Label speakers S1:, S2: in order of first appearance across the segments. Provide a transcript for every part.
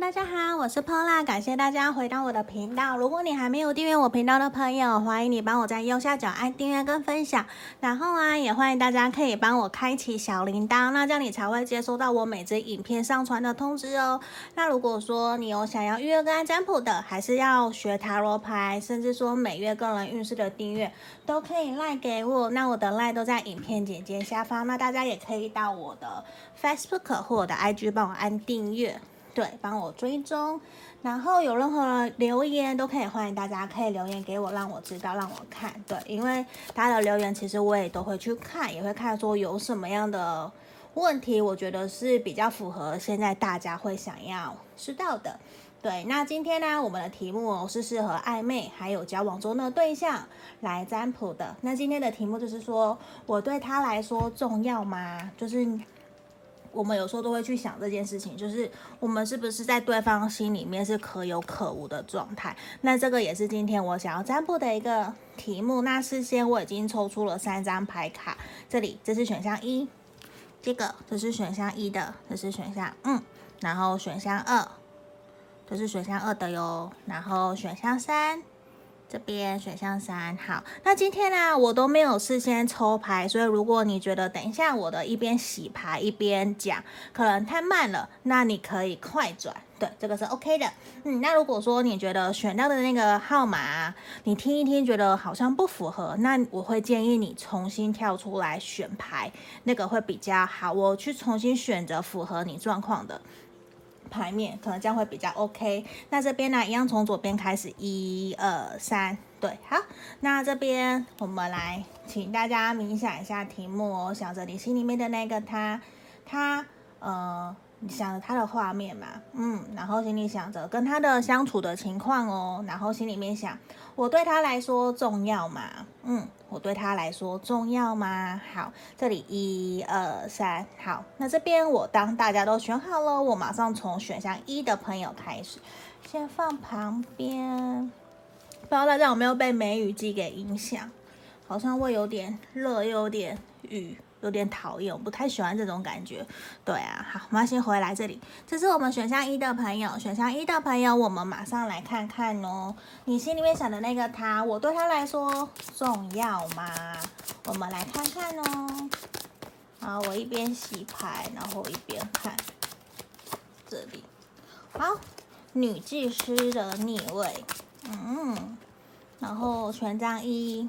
S1: 大家好，我是 Pola，感谢大家回到我的频道。如果你还没有订阅我频道的朋友，欢迎你帮我在右下角按订阅跟分享。然后啊，也欢迎大家可以帮我开启小铃铛，那这样你才会接收到我每支影片上传的通知哦。那如果说你有想要预约个案占卜的，还是要学塔罗牌，甚至说每月个人运势的订阅，都可以赖给我。那我的赖都在影片简介下方，那大家也可以到我的 Facebook 或我的 IG 帮我按订阅。对，帮我追踪，然后有任何留言都可以，欢迎大家可以留言给我，让我知道，让我看。对，因为大家的留言其实我也都会去看，也会看说有什么样的问题，我觉得是比较符合现在大家会想要知道的。对，那今天呢，我们的题目是适合暧昧还有交往中的对象来占卜的。那今天的题目就是说，我对他来说重要吗？就是。我们有时候都会去想这件事情，就是我们是不是在对方心里面是可有可无的状态？那这个也是今天我想要占卜的一个题目。那事先我已经抽出了三张牌卡，这里这是选项一，这个这是选项一的，这是选项嗯，然后选项二，这是选项二的哟，然后选项三。这边选项三，好，那今天呢，我都没有事先抽牌，所以如果你觉得等一下我的一边洗牌一边讲可能太慢了，那你可以快转，对，这个是 OK 的。嗯，那如果说你觉得选到的那个号码，你听一听觉得好像不符合，那我会建议你重新跳出来选牌，那个会比较好，我去重新选择符合你状况的。牌面可能这样会比较 OK。那这边呢，一样从左边开始，一二三，对，好。那这边我们来请大家冥想一下题目哦，想着你心里面的那个他，他呃，想着他的画面嘛，嗯，然后心里想着跟他的相处的情况哦，然后心里面想，我对他来说重要吗？嗯。我对他来说重要吗？好，这里一二三，好，那这边我当大家都选好了，我马上从选项一的朋友开始，先放旁边，不知道大家有没有被梅雨季给影响？好像会有点热，又有点雨。有点讨厌，我不太喜欢这种感觉。对啊，好，我们先回来这里。这是我们选项一的朋友，选项一的朋友，我们马上来看看哦。你心里面想的那个他，我对他来说重要吗？我们来看看哦。好，我一边洗牌，然后一边看这里。好，女祭司的逆位，嗯，然后权杖一。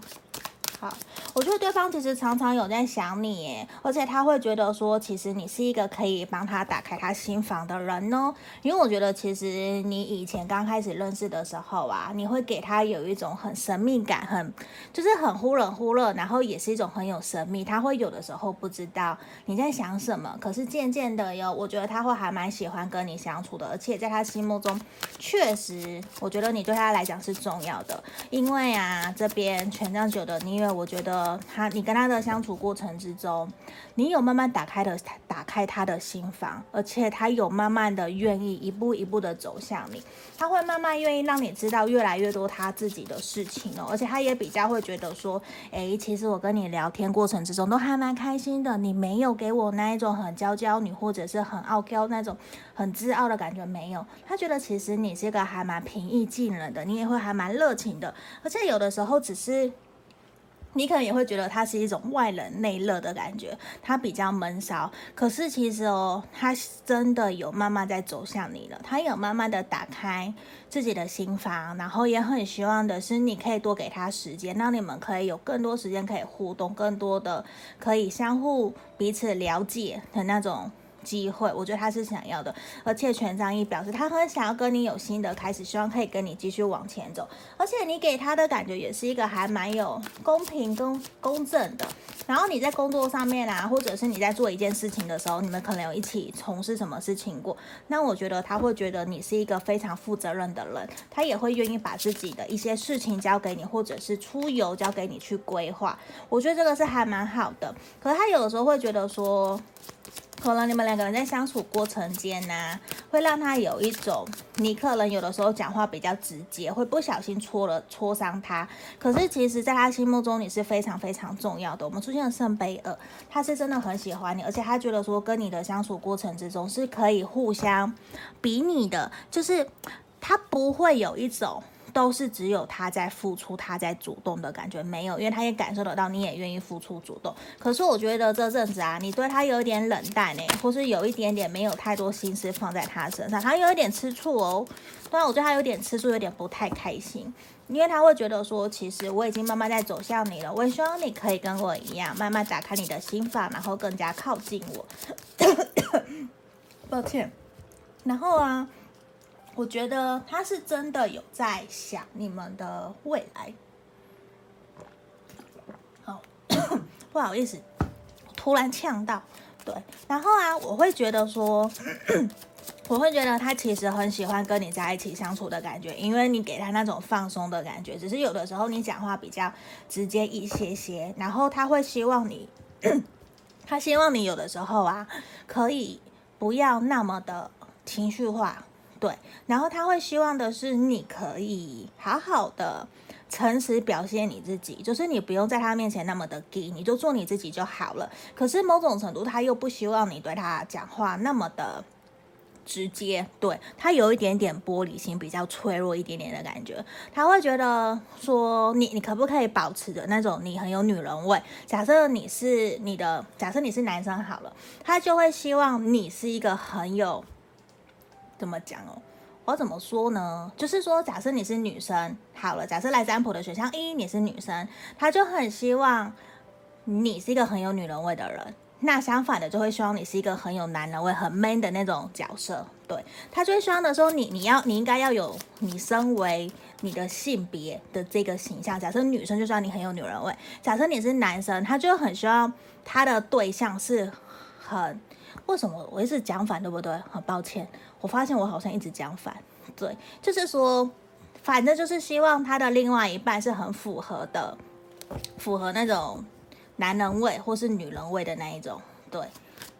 S1: 好，我觉得对方其实常常有在想你耶，而且他会觉得说，其实你是一个可以帮他打开他心房的人哦。因为我觉得，其实你以前刚开始认识的时候啊，你会给他有一种很神秘感，很就是很忽冷忽热，然后也是一种很有神秘。他会有的时候不知道你在想什么，可是渐渐的哟，我觉得他会还蛮喜欢跟你相处的，而且在他心目中，确实，我觉得你对他来讲是重要的。因为啊，这边权杖九的逆位。我觉得他，你跟他的相处过程之中，你有慢慢打开的打开他的心房，而且他有慢慢的愿意一步一步的走向你，他会慢慢愿意让你知道越来越多他自己的事情哦，而且他也比较会觉得说，诶，其实我跟你聊天过程之中都还蛮开心的，你没有给我那一种很娇娇女或者是很傲娇那种很自傲的感觉，没有，他觉得其实你是个还蛮平易近人的，你也会还蛮热情的，而且有的时候只是。你可能也会觉得他是一种外冷内热的感觉，他比较闷骚。可是其实哦，他真的有慢慢在走向你了，他有慢慢的打开自己的心房，然后也很希望的是你可以多给他时间，让你们可以有更多时间可以互动，更多的可以相互彼此了解的那种。机会，我觉得他是想要的，而且权杖一表示他很想要跟你有新的开始，希望可以跟你继续往前走，而且你给他的感觉也是一个还蛮有公平跟公正的。然后你在工作上面啊，或者是你在做一件事情的时候，你们可能有一起从事什么事情过，那我觉得他会觉得你是一个非常负责任的人，他也会愿意把自己的一些事情交给你，或者是出游交给你去规划。我觉得这个是还蛮好的，可是他有的时候会觉得说。可能你们两个人在相处过程间呢、会让他有一种，你可能有的时候讲话比较直接，会不小心戳了戳伤他。可是其实，在他心目中你是非常非常重要的。我们出现了圣杯二，他是真的很喜欢你，而且他觉得说跟你的相处过程之中是可以互相比拟的，就是他不会有一种。都是只有他在付出，他在主动的感觉没有，因为他也感受得到，你也愿意付出主动。可是我觉得这阵子啊，你对他有一点冷淡呢，或是有一点点没有太多心思放在他身上，他有一点吃醋哦。当然，我觉得他有点吃醋，有点不太开心，因为他会觉得说，其实我已经慢慢在走向你了，我也希望你可以跟我一样，慢慢打开你的心房，然后更加靠近我。抱歉，然后啊。我觉得他是真的有在想你们的未来。好，不好意思，突然呛到。对，然后啊，我会觉得说，我会觉得他其实很喜欢跟你在一起相处的感觉，因为你给他那种放松的感觉。只是有的时候你讲话比较直接一些些，然后他会希望你，他希望你有的时候啊，可以不要那么的情绪化。对，然后他会希望的是你可以好好的、诚实表现你自己，就是你不用在他面前那么的 gay，你就做你自己就好了。可是某种程度，他又不希望你对他讲话那么的直接，对，他有一点点玻璃心，比较脆弱一点点的感觉。他会觉得说你，你可不可以保持着那种你很有女人味？假设你是你的，假设你是男生好了，他就会希望你是一个很有。怎么讲哦？我怎么说呢？就是说，假设你是女生，好了，假设来占卜的选项一，你是女生，他就很希望你是一个很有女人味的人。那相反的，就会希望你是一个很有男人味、很 man 的那种角色。对，他就会希望的说，你你要你应该要有你身为你的性别的这个形象。假设女生就希望你很有女人味，假设你是男生，他就很希望他的对象是很。为什么我一直讲反，对不对？很抱歉，我发现我好像一直讲反。对，就是说，反正就是希望他的另外一半是很符合的，符合那种男人味或是女人味的那一种，对。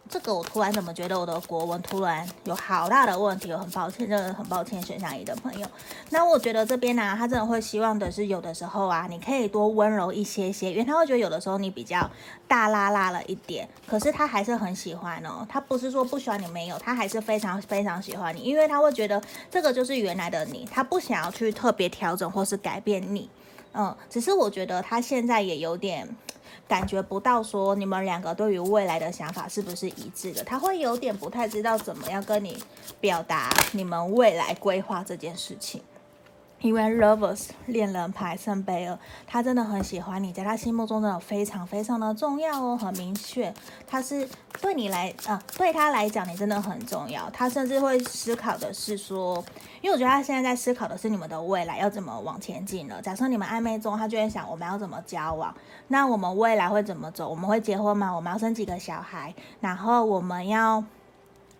S1: 这个我突然怎么觉得我的国文突然有好大的问题？我很抱歉，真的很抱歉，选项一的朋友。那我觉得这边呢、他真的会希望的是，有的时候啊，你可以多温柔一些些，因为他会觉得有的时候你比较大啦啦了一点，可是他还是很喜欢哦。他不是说不喜欢你没有，他还是非常非常喜欢你，因为他会觉得这个就是原来的你，他不想要去特别调整或是改变你。嗯，只是我觉得他现在也有点。感觉不到说你们两个对于未来的想法是不是一致的，他会有点不太知道怎么样跟你表达你们未来规划这件事情。因为 Lovers 恋人牌圣杯二，他真的很喜欢你，在他心目中真的非常非常的重要哦，很明确，他是对你来，呃，对他来讲你真的很重要。他甚至会思考的是说，因为我觉得他现在在思考的是你们的未来要怎么往前进了。假设你们暧昧中，他就会想我们要怎么交往，那我们未来会怎么走？我们会结婚吗？我们要生几个小孩？然后我们要。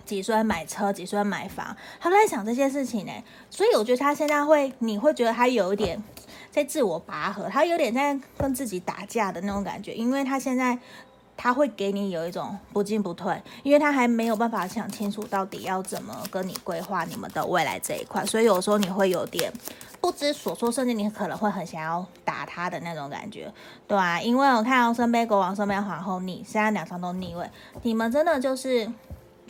S1: 几岁买车，几岁买房，他都在想这些事情呢。所以我觉得他现在会，你会觉得他有一点在自我拔河，他有点在跟自己打架的那种感觉，因为他现在他会给你有一种不进不退，因为他还没有办法想清楚到底要怎么跟你规划你们的未来这一块，所以有时候你会有点不知所措，甚至你可能会很想要打他的那种感觉，对啊，因为我看到圣杯国王、圣杯皇后，你现在两方都逆位，你们真的就是。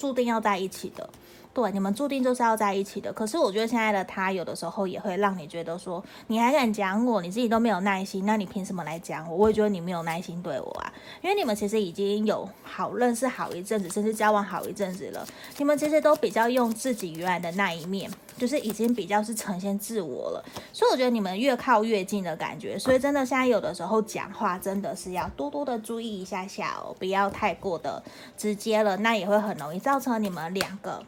S1: 注定要在一起的，对，你们注定就是要在一起的。可是我觉得现在的他有的时候也会让你觉得说，你还敢讲我，你自己都没有耐心，那你凭什么来讲我？我也觉得你没有耐心对我啊，因为你们其实已经有好认识好一阵子，甚至交往好一阵子了。你们其实都比较用自己原来的那一面，就是已经比较是呈现自我了。所以我觉得你们越靠越近的感觉。所以真的现在有的时候讲话真的是要多多的注意一下下哦，不要太过的直接了，那也会很容易造成你们两个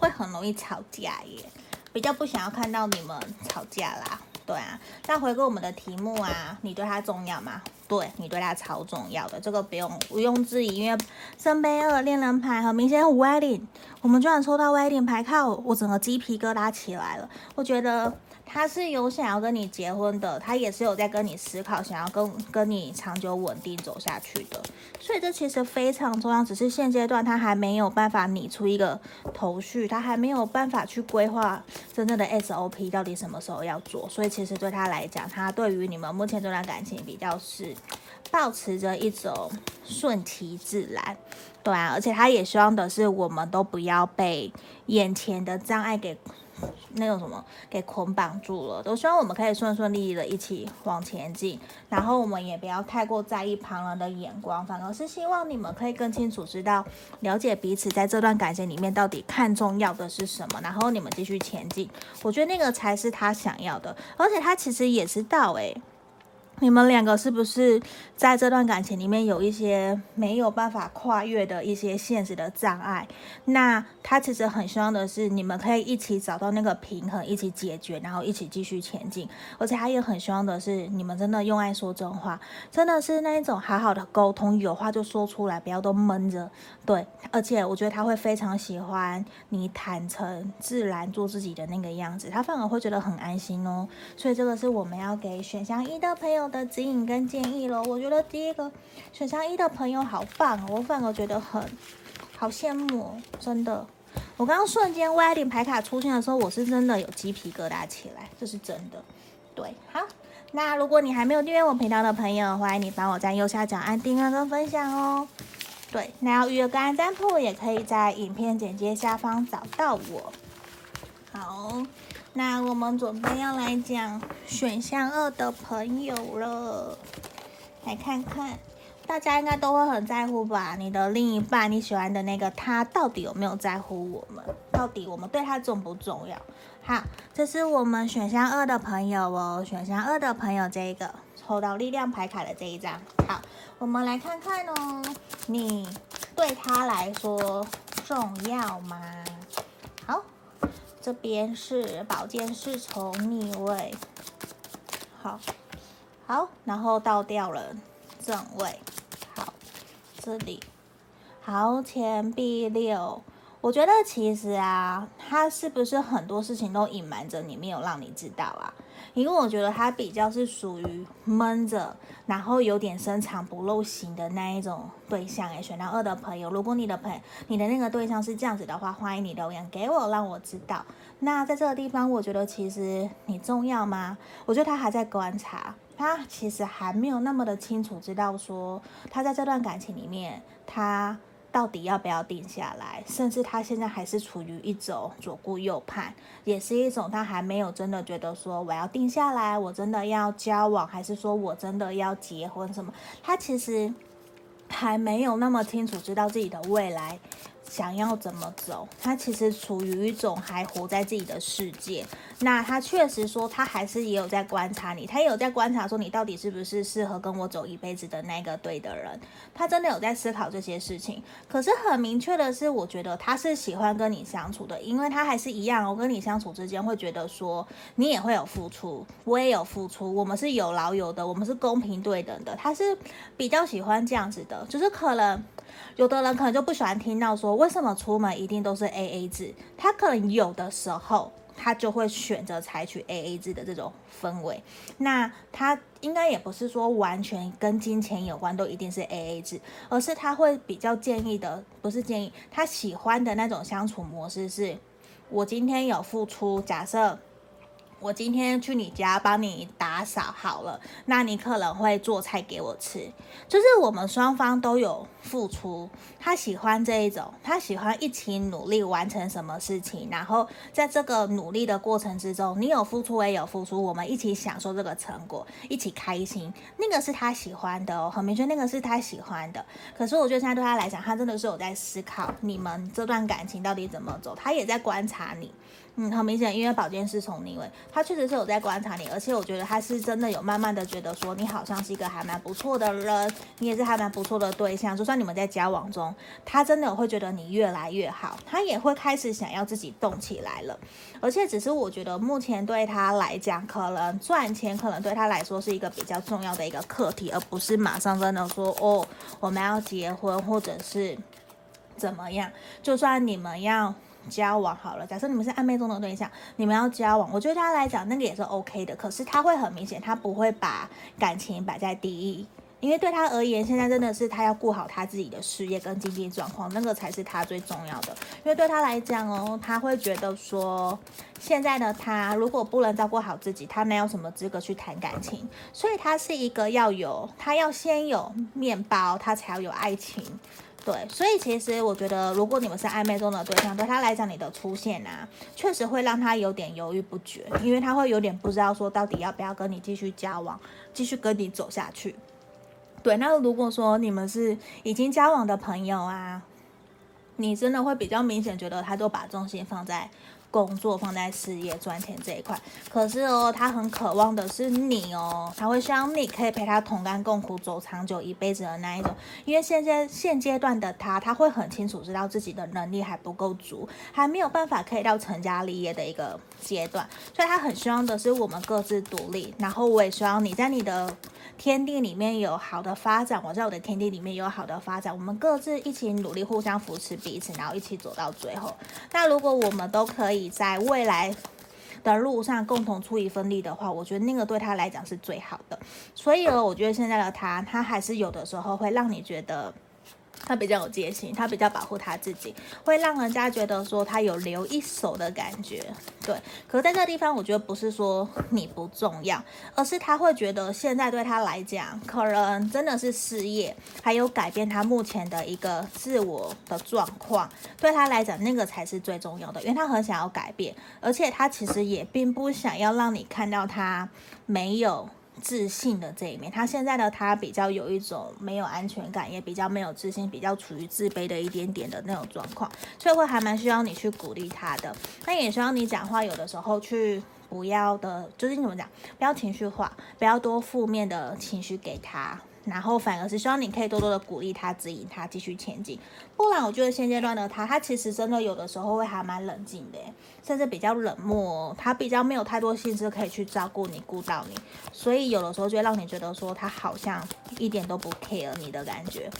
S1: 会很容易吵架耶。比较不想要看到你们吵架啦，对啊。那回归我们的题目啊，你对他重要吗？对你对他超重要的，这个不用毋庸置疑。因为圣杯二恋人牌很明显 wedding，我们居然抽到 wedding 牌，靠，我整个鸡皮疙瘩起来了。我觉得。他是有想要跟你结婚的，他也是有在跟你思考，想要跟跟你长久稳定走下去的，所以这其实非常重要。只是现阶段他还没有办法拟出一个头绪，他还没有办法去规划真正的 SOP 到底什么时候要做。所以其实对他来讲，他对于你们目前这段感情比较是保持着一种顺其自然，对啊，而且他也希望的是我们都不要被眼前的障碍给。那种什么给捆绑住了，都希望我们可以顺顺利利的一起往前进，然后我们也不要太过在意旁人的眼光，反而是希望你们可以更清楚知道、了解彼此在这段感情里面到底看重要的是什么，然后你们继续前进。我觉得那个才是他想要的，而且他其实也知道、欸，诶。你们两个是不是在这段感情里面有一些没有办法跨越的一些现实的障碍？那他其实很希望的是你们可以一起找到那个平衡，一起解决，然后一起继续前进。而且他也很希望的是你们真的用爱说真话，真的是那一种好好的沟通，有话就说出来，不要都闷着。对，而且我觉得他会非常喜欢你坦诚、自然做自己的那个样子，他反而会觉得很安心哦。所以这个是我们要给选项一的朋友的指引跟建议咯，我觉得第一个选项一的朋友好棒哦，我反而觉得很好羡慕哦，真的。我刚刚瞬间歪点牌卡出现的时候，我是真的有鸡皮疙瘩起来，这是真的。对，好，那如果你还没有订阅我频道的朋友，欢迎你帮我在右下角按订阅跟分享哦。对，那要预约个案占卜，也可以在影片简介下方找到我。好。那我们准备要来讲选项二的朋友了，来看看，大家应该都会很在乎吧？你的另一半，你喜欢的那个他，到底有没有在乎我们？到底我们对他重不重要？好，这是我们选项二的朋友哦，选项二的朋友，这个抽到力量牌卡的这一张。好，我们来看看哦，你对他来说重要吗？这边是宝剑侍从逆位，好，好，然后倒掉了正位，好，这里，好，钱币六，我觉得其实啊，他是不是很多事情都隐瞒着你，没有让你知道啊？因为我觉得他比较是属于闷着，然后有点深藏不露型的那一种对象。哎，选到二的朋友，如果你的朋友，你的那个对象是这样子的话，欢迎你留言给我，让我知道。那在这个地方，我觉得其实你重要吗？我觉得他还在观察，他其实还没有那么的清楚知道说，他在这段感情里面，他。到底要不要定下来？甚至他现在还是处于一种左顾右盼，也是一种他还没有真的觉得说我要定下来，我真的要交往，还是说我真的要结婚什么？他其实还没有那么清楚知道自己的未来。想要怎么走？他其实处于一种还活在自己的世界。那他确实说，他还是也有在观察你，他也有在观察说你到底是不是适合跟我走一辈子的那个对的人。他真的有在思考这些事情。可是很明确的是，我觉得他是喜欢跟你相处的，因为他还是一样，我跟你相处之间会觉得说，你也会有付出，我也有付出，我们是有劳有得，我们是公平对等的。他是比较喜欢这样子的，就是可能。有的人可能就不喜欢听到说，为什么出门一定都是 AA 制？他可能有的时候他就会选择采取 AA 制的这种氛围。那他应该也不是说完全跟金钱有关，都一定是 AA 制，而是他会比较建议的，不是建议，他喜欢的那种相处模式是：我今天有付出，假设。我今天去你家帮你打扫好了，那你可能会做菜给我吃，就是我们双方都有付出。他喜欢这一种，他喜欢一起努力完成什么事情，然后在这个努力的过程之中，你有付出，我也有付出，我们一起享受这个成果，一起开心，那个是他喜欢的哦，很明确，那个是他喜欢的。可是我觉得现在对他来讲，他真的是有在思考你们这段感情到底怎么走，他也在观察你。嗯，很明显，因为宝剑侍从逆位，他确实是有在观察你，而且我觉得他是真的有慢慢的觉得说你好像是一个还蛮不错的人，你也是还蛮不错的对象。就算你们在交往中，他真的会觉得你越来越好，他也会开始想要自己动起来了。而且只是我觉得目前对他来讲，可能赚钱可能对他来说是一个比较重要的一个课题，而不是马上真的说哦，我们要结婚或者是怎么样。就算你们要。交往好了，假设你们是暧昧中的对象，你们要交往，我觉得对他来讲那个也是 OK 的。可是他会很明显，他不会把感情摆在第一，因为对他而言，现在真的是他要顾好他自己的事业跟经济状况，那个才是他最重要的。因为对他来讲哦，他会觉得说，现在的他如果不能照顾好自己，他没有什么资格去谈感情。所以他是一个要有，他要先有面包，他才要有爱情。对，所以其实我觉得，如果你们是暧昧中的对象，对他来讲，你的出现啊，确实会让他有点犹豫不决，因为他会有点不知道说到底要不要跟你继续交往，继续跟你走下去。对，那如果说你们是已经交往的朋友啊，你真的会比较明显觉得他就把重心放在。工作放在事业赚钱这一块，可是哦，他很渴望的是你哦，他会希望你可以陪他同甘共苦，走长久一辈子的那一种。因为现在现阶段的他，他会很清楚知道自己的能力还不够足，还没有办法可以到成家立业的一个阶段，所以他很希望的是我们各自独立。然后我也希望你在你的天地里面有好的发展，我在我的天地里面有好的发展，我们各自一起努力，互相扶持彼此，然后一起走到最后。那如果我们都可以。在未来的路上共同出一份力的话，我觉得那个对他来讲是最好的。所以呢，我觉得现在的他，他还是有的时候会让你觉得。他比较有戒心，他比较保护他自己，会让人家觉得说他有留一手的感觉，对。可是在这个地方，我觉得不是说你不重要，而是他会觉得现在对他来讲，可能真的是事业，还有改变他目前的一个自我的状况，对他来讲那个才是最重要的，因为他很想要改变，而且他其实也并不想要让你看到他没有。自信的这一面，他现在呢他比较有一种没有安全感，也比较没有自信，比较处于自卑的一点点的那种状况，所以会还蛮需要你去鼓励他的。那也需要你讲话有的时候去不要的，就是你怎么讲，不要情绪化，不要多负面的情绪给他。然后反而是希望你可以多多的鼓励他，指引他继续前进。不然我觉得现阶段的他，他其实真的有的时候会还蛮冷静的，甚至比较冷漠。他比较没有太多心思可以去照顾你、顾到你，所以有的时候就会让你觉得说他好像一点都不 care 你的感觉。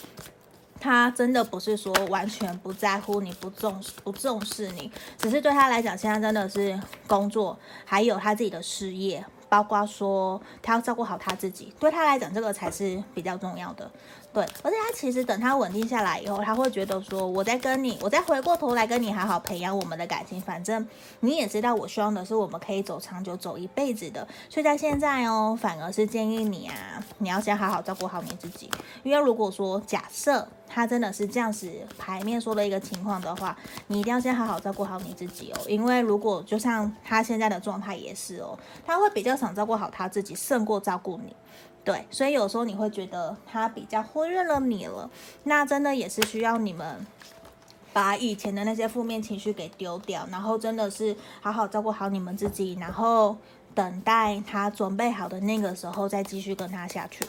S1: 他真的不是说完全不在乎你、不重、不重视你，只是对他来讲，现在真的是工作，还有他自己的事业。包括说他要照顾好他自己，对他来讲这个才是比较重要的。对，而且他其实等他稳定下来以后，他会觉得说，我再跟你，我再回过头来跟你好好培养我们的感情。反正你也知道，我希望的是我们可以走长久、走一辈子的。所以在现在哦，反而是建议你啊，你要先好好照顾好你自己。因为如果说假设他真的是这样子牌面说的一个情况的话，你一定要先好好照顾好你自己哦。因为如果就像他现在的状态也是哦，他会比较想照顾好他自己，胜过照顾你。对，所以有时候你会觉得他比较忽略了你了，那真的也是需要你们把以前的那些负面情绪给丢掉，然后真的是好好照顾好你们自己，然后等待他准备好的那个时候再继续跟他下去。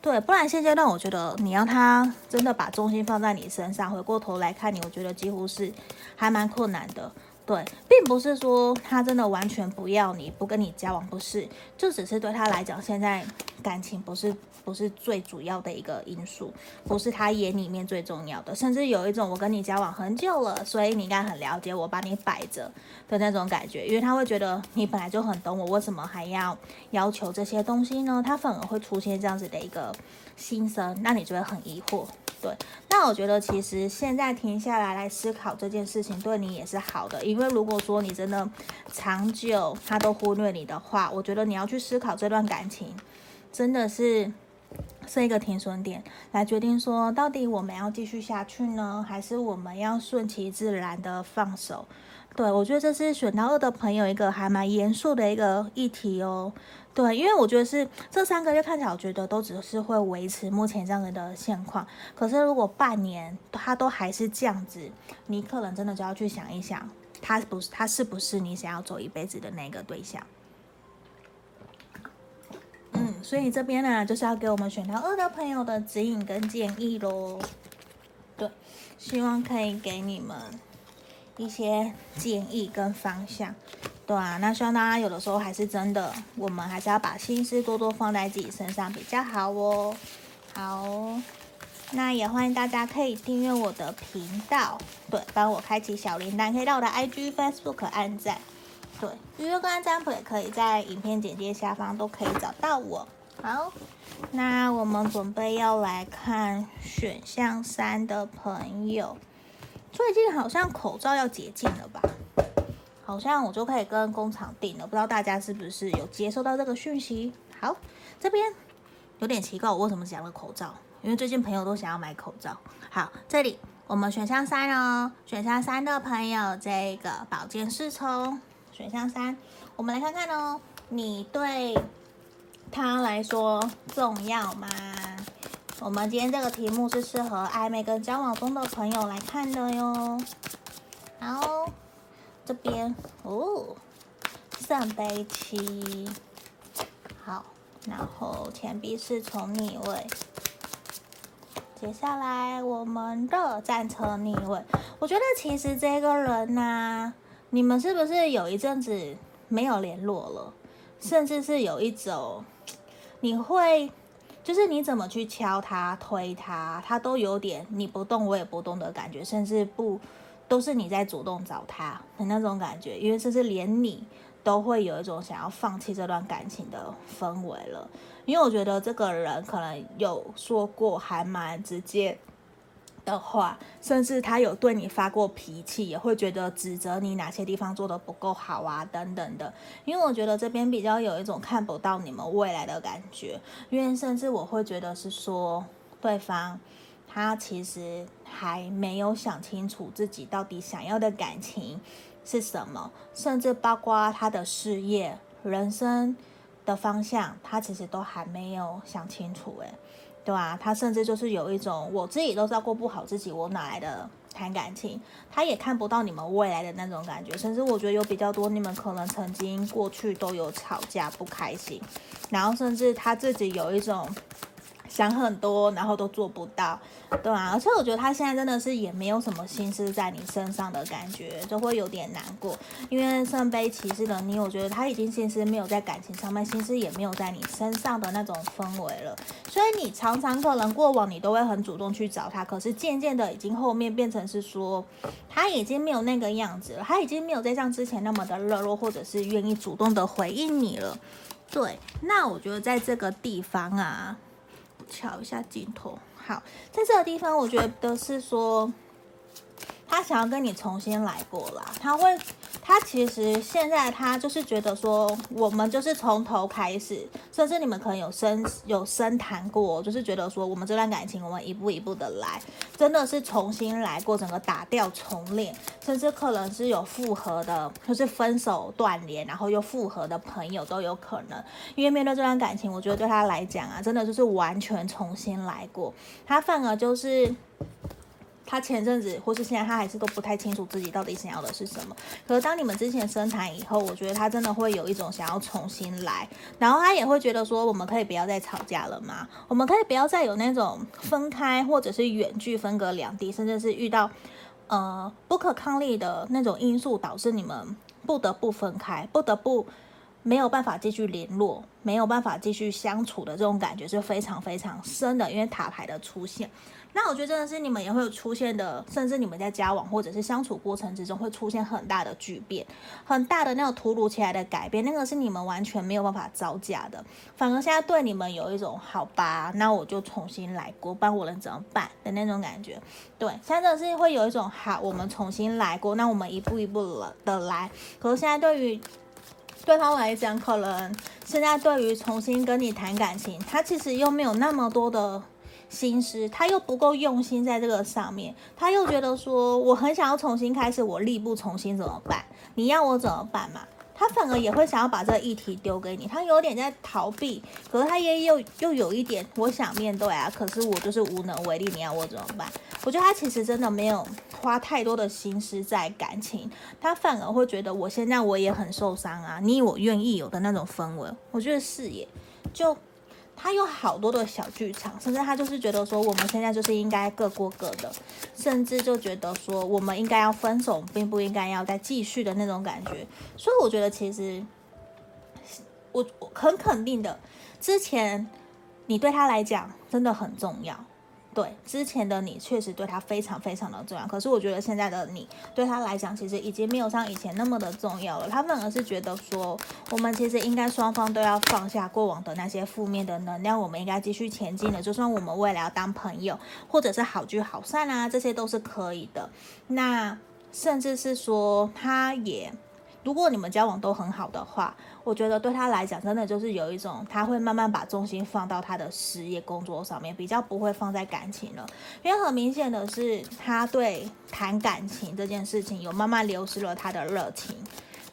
S1: 对，不然现阶段我觉得你要他真的把重心放在你身上，回过头来看你，我觉得几乎是还蛮困难的。对，并不是说他真的完全不要你，不跟你交往，不是，就只是对他来讲，现在感情不是不是最主要的一个因素，不是他眼里面最重要的，甚至有一种我跟你交往很久了，所以你应该很了解我，把你摆着的那种感觉，因为他会觉得你本来就很懂我，为什么还要要求这些东西呢？他反而会出现这样子的一个心声，那你就会很疑惑。对，那我觉得其实现在停下来来思考这件事情，对你也是好的。因为如果说你真的长久他都忽略你的话，我觉得你要去思考这段感情，真的是是一个停损点，来决定说到底我们要继续下去呢，还是我们要顺其自然的放手？对，我觉得这是选到二的朋友一个还蛮严肃的一个议题哦。对，因为我觉得是这三个月看起来，我觉得都只是会维持目前这样子的现况。可是如果半年他都还是这样子，你可能真的就要去想一想，他不是他是不是你想要走一辈子的那个对象？嗯，所以这边呢，就是要给我们选到二的朋友的指引跟建议喽。对，希望可以给你们一些建议跟方向。对啊，那希望大家有的时候还是真的，我们还是要把心思多多放在自己身上比较好哦。好，那也欢迎大家可以订阅我的频道，对，帮我开启小铃铛，可以到我的 IG、Facebook 按赞，对，预约个案占卜也可以在影片简介下方都可以找到我。好，那我们准备要来看选项三的朋友，最近好像口罩要解禁了吧？好像我就可以跟工厂订了，不知道大家是不是有接收到这个讯息？好，这边有点奇怪，我为什么讲了口罩？因为最近朋友都想要买口罩。好，这里我们选项三哦，选项三的朋友，这个宝剑侍从，选项三，我们来看看哦，你对他来说重要吗？我们今天这个题目是适合暧昧跟交往中的朋友来看的哟。好。这边哦，圣杯七，好，然后钱币侍从逆位，接下来我们的战车逆位。我觉得其实这个人呢、你们是不是有一阵子没有联络了？甚至是有一种，你会就是你怎么去敲他、推他，他都有点你不动我也不动的感觉，甚至不。都是你在主动找他的那种感觉，因为甚至连你都会有一种想要放弃这段感情的氛围了。因为我觉得这个人可能有说过还蛮直接的话，甚至他有对你发过脾气，也会觉得指责你哪些地方做得不够好啊等等的。因为我觉得这边比较有一种看不到你们未来的感觉，因为甚至我会觉得是说对方。他其实还没有想清楚自己到底想要的感情是什么，甚至包括他的事业、人生的方向，他其实都还没有想清楚。诶，对啊？他甚至就是有一种我自己都照顾不好自己，我哪来的谈感情？他也看不到你们未来的那种感觉，甚至我觉得有比较多，你们可能曾经过去都有吵架不开心，然后甚至他自己有一种。想很多，然后都做不到，对啊，而且我觉得他现在真的是也没有什么心思在你身上的感觉，就会有点难过。因为圣杯骑士的你，我觉得他已经心思没有在感情上面，心思也没有在你身上的那种氛围了。所以你常常可能过往你都会很主动去找他，可是渐渐的已经后面变成是说他已经没有那个样子了，他已经没有再像之前那么的热络，或者是愿意主动的回应你了。对，那我觉得在这个地方啊。瞧一下镜头，好，在这个地方，我觉得是说，他想要跟你重新来过啦，他会。他其实现在他就是觉得说，我们就是从头开始，甚至你们可能有深有深谈过，就是觉得说，我们这段感情，我们一步一步的来，真的是重新来过，整个打掉重练，甚至可能是有复合的，就是分手断联，然后又复合的朋友都有可能。因为面对这段感情，我觉得对他来讲啊，真的就是完全重新来过，他反而就是。他前阵子或是现在，他还是都不太清楚自己到底想要的是什么。可是当你们之前深谈以后，我觉得他真的会有一种想要重新来，然后他也会觉得说，我们可以不要再吵架了吗？我们可以不要再有那种分开或者是远距分隔两地，甚至是遇到呃不可抗力的那种因素，导致你们不得不分开，不得不没有办法继续联络，没有办法继续相处的这种感觉是非常非常深的，因为塔牌的出现。那我觉得真的是你们也会有出现的，甚至你们在交往或者是相处过程之中会出现很大的巨变，很大的那种突如其来的改变，那个是你们完全没有办法招架的。反而现在对你们有一种好吧，那我就重新来过，不然我能怎么办的那种感觉。对，现在真的是会有一种好，我们重新来过，那我们一步一步的来。可是现在对于对他来讲，可能现在对于重新跟你谈感情，他其实又没有那么多的。心思，他又不够用心在这个上面，他又觉得说，我很想要重新开始，我力不从心怎么办？你要我怎么办嘛？他反而也会想要把这个议题丢给你，他有点在逃避，可是他也有又有一点，我想面对啊，可是我就是无能为力，你要我怎么办？我觉得他其实真的没有花太多的心思在感情，他反而会觉得我现在我也很受伤啊，你我愿意有的那种氛围，我觉得是耶。就他有好多的小剧场，甚至他就是觉得说我们现在就是应该各过各的，甚至就觉得说我们应该要分手，并不应该要再继续的那种感觉。所以我觉得其实我很肯定的，之前你对他来讲真的很重要。对，之前的你确实对他非常非常的重要，可是我觉得现在的你对他来讲，其实已经没有像以前那么的重要了。他反而是觉得说，我们其实应该双方都要放下过往的那些负面的能量，我们应该继续前进的。就算我们未来要当朋友，或者是好聚好散啊，这些都是可以的。那甚至是说，他也。如果你们交往都很好的话，我觉得对他来讲，真的就是有一种他会慢慢把重心放到他的事业工作上面，比较不会放在感情了。因为很明显的是，他对谈感情这件事情有慢慢流失了他的热情。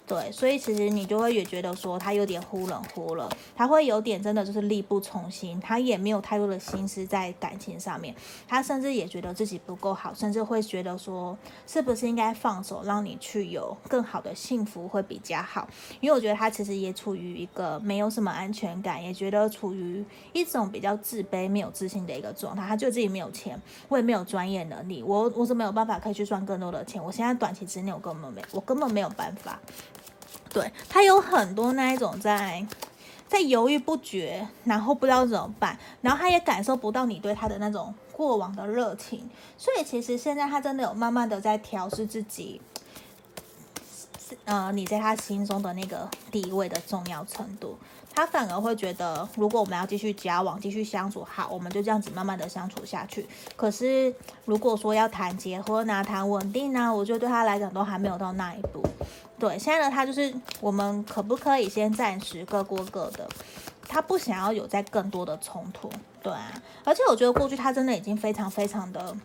S1: 对，所以其实你就会也觉得说他有点忽冷忽热，他会有点真的就是力不从心，他也没有太多的心思在感情上面，他甚至也觉得自己不够好，甚至会觉得说是不是应该放手，让你去有更好的幸福会比较好。因为我觉得他其实也处于一个没有什么安全感，也觉得处于一种比较自卑、没有自信的一个状态。他觉得自己没有钱，我也没有专业能力，我我是没有办法可以去赚更多的钱。我现在短期之内我根本没，我根本没有办法。对，他有很多那一种在在犹豫不决，然后不知道怎么办，然后他也感受不到你对他的那种过往的热情，所以其实现在他真的有慢慢的在调试自己，呃，你在他心中的那个地位的重要程度。他反而会觉得，如果我们要继续交往、继续相处，好，我们就这样子慢慢的相处下去。可是如果说要谈结婚啊、谈稳定啊，我觉得对他来讲都还没有到那一步。对，现在的他就是，我们可不可以先暂时各过各的？他不想要有再更多的冲突，对啊。而且我觉得过去他真的已经非常非常的，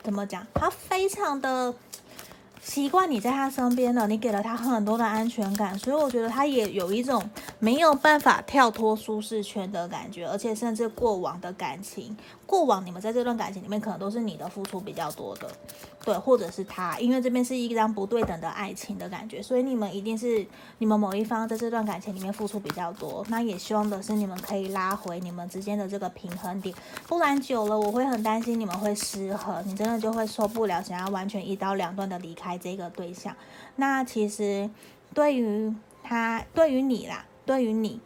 S1: 怎么讲？他非常的。习惯你在他身边了，你给了他很多的安全感，所以我觉得他也有一种没有办法跳脱舒适圈的感觉，而且甚至过往的感情，过往你们在这段感情里面可能都是你的付出比较多的，对，或者是他，因为这边是一张不对等的爱情的感觉，所以你们一定是你们某一方在这段感情里面付出比较多，那也希望的是你们可以拉回你们之间的这个平衡点，不然久了我会很担心你们会失衡，你真的就会受不了，想要完全一刀两断的离开。这个对象，那其实对于他，对于你啦，对于你，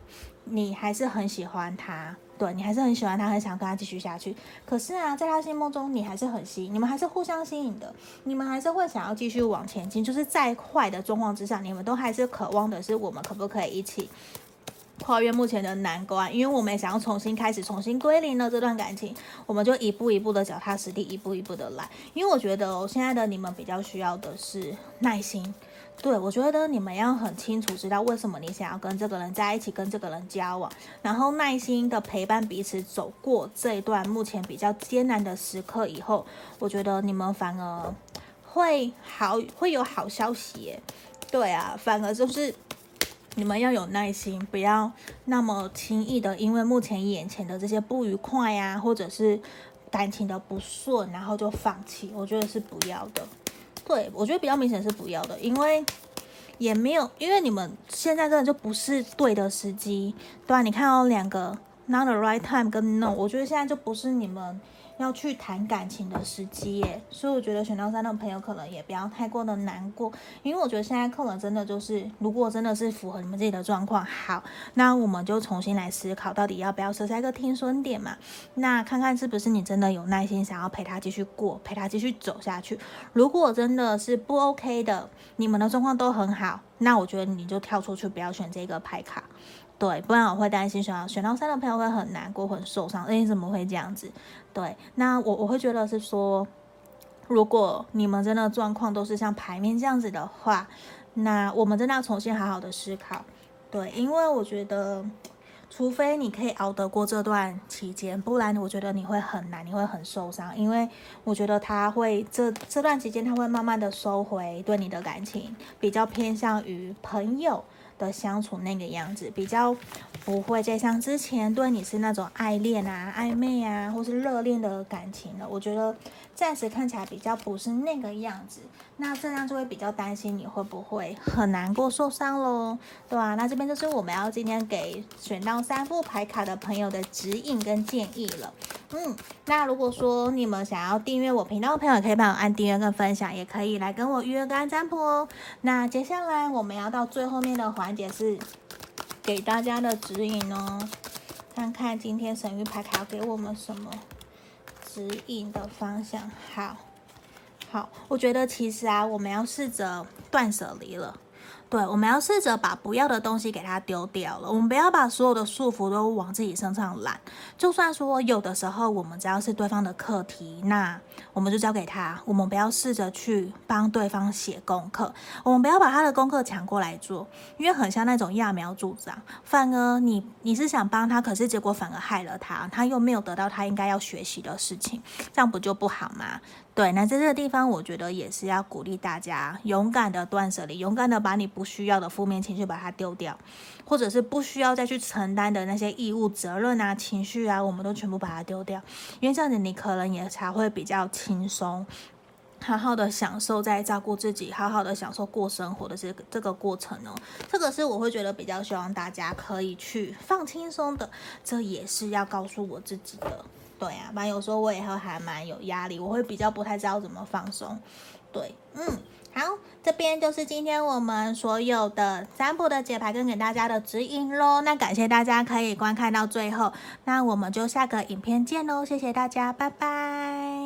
S1: 你还是很喜欢他，对，你还是很喜欢他，很想跟他继续下去。可是啊，在他心目中，你还是很吸引，你们还是互相吸引的，你们还是会想要继续往前进。就是在坏的状况之下，你们都还是渴望的是，我们可不可以一起跨越目前的难关？因为我们想要重新开始，重新归零了这段感情，我们就一步一步的脚踏实地，一步一步的来。因为我觉得哦，现在的你们比较需要的是耐心。对，我觉得你们要很清楚知道为什么你想要跟这个人在一起，跟这个人交往，然后耐心的陪伴彼此走过这一段目前比较艰难的时刻以后，我觉得你们反而会好，会有好消息。对啊，反而就是。你们要有耐心，不要那么轻易的，因为目前眼前的这些不愉快呀、或者是感情的不顺，然后就放弃。我觉得是不要的。对，我觉得比较明显是不要的，因为也没有，因为你们现在真的就不是对的时机。对啊，你看到两个 not the right time 跟 no，我觉得现在就不是你们。要去谈感情的时机耶，所以我觉得选到三的朋友可能也不要太过的难过，因为我觉得现在可能真的就是，如果真的是符合你们自己的状况，好，那我们就重新来思考，到底要不要设下一个听损点嘛？那看看是不是你真的有耐心想要陪他继续过，陪他继续走下去。如果真的是不 OK 的，你们的状况都很好，那我觉得你就跳出去，不要选这个牌卡。对，不然我会担心选到选到三的朋友会很难过、很受伤。诶，怎么会这样子？对，那我我会觉得是说，如果你们真的状况都是像牌面这样子的话，那我们真的要重新好好的思考。对，因为我觉得，除非你可以熬得过这段期间，不然我觉得你会很难，你会很受伤。因为我觉得他会这这段期间他会慢慢的收回对你的感情，比较偏向于朋友的相处那个样子，比较不会再像之前对你是那种爱恋啊、暧昧啊，或是热恋的感情了。我觉得暂时看起来比较不是那个样子，那这样就会比较担心你会不会很难过、受伤喽，对啊，那这边就是我们要今天给选到三副牌卡的朋友的指引跟建议了。嗯，那如果说你们想要订阅我频道的朋友，可以帮我按订阅跟分享，也可以来跟我预约个占卜哦。那接下来我们要到最后面的环节是。给大家的指引哦，看看今天神諭牌卡要给我们什么指引的方向。好，好，我觉得其实啊，我们要试着断舍离了。对，我们要试着把不要的东西给它丢掉了。我们不要把所有的束缚都往自己身上揽。就算说有的时候我们只要是对方的课题，那我们就交给他。我们不要试着去帮对方写功课，我们不要把他的功课抢过来做，因为很像那种揠苗助长。反而你你是想帮他，可是结果反而害了他，他又没有得到他应该要学习的事情，这样不就不好吗？对，那在这个地方，我觉得也是要鼓励大家勇敢的断舍离，勇敢的把你不需要的负面情绪把它丢掉，或者是不需要再去承担的那些义务、责任啊、情绪啊，我们都全部把它丢掉，因为这样子你可能也才会比较轻松，好好的享受在照顾自己，好好的享受过生活的这个这个过程哦。这个是我会觉得比较希望大家可以去放轻松的，这也是要告诉我自己的。对啊，蛮有时候我也会还蛮有压力，我会比较不太知道怎么放松。对，嗯，好，这边就是今天我们所有的占卜的解牌跟给大家的指引喽。那感谢大家可以观看到最后，那我们就下个影片见喽，谢谢大家，拜拜。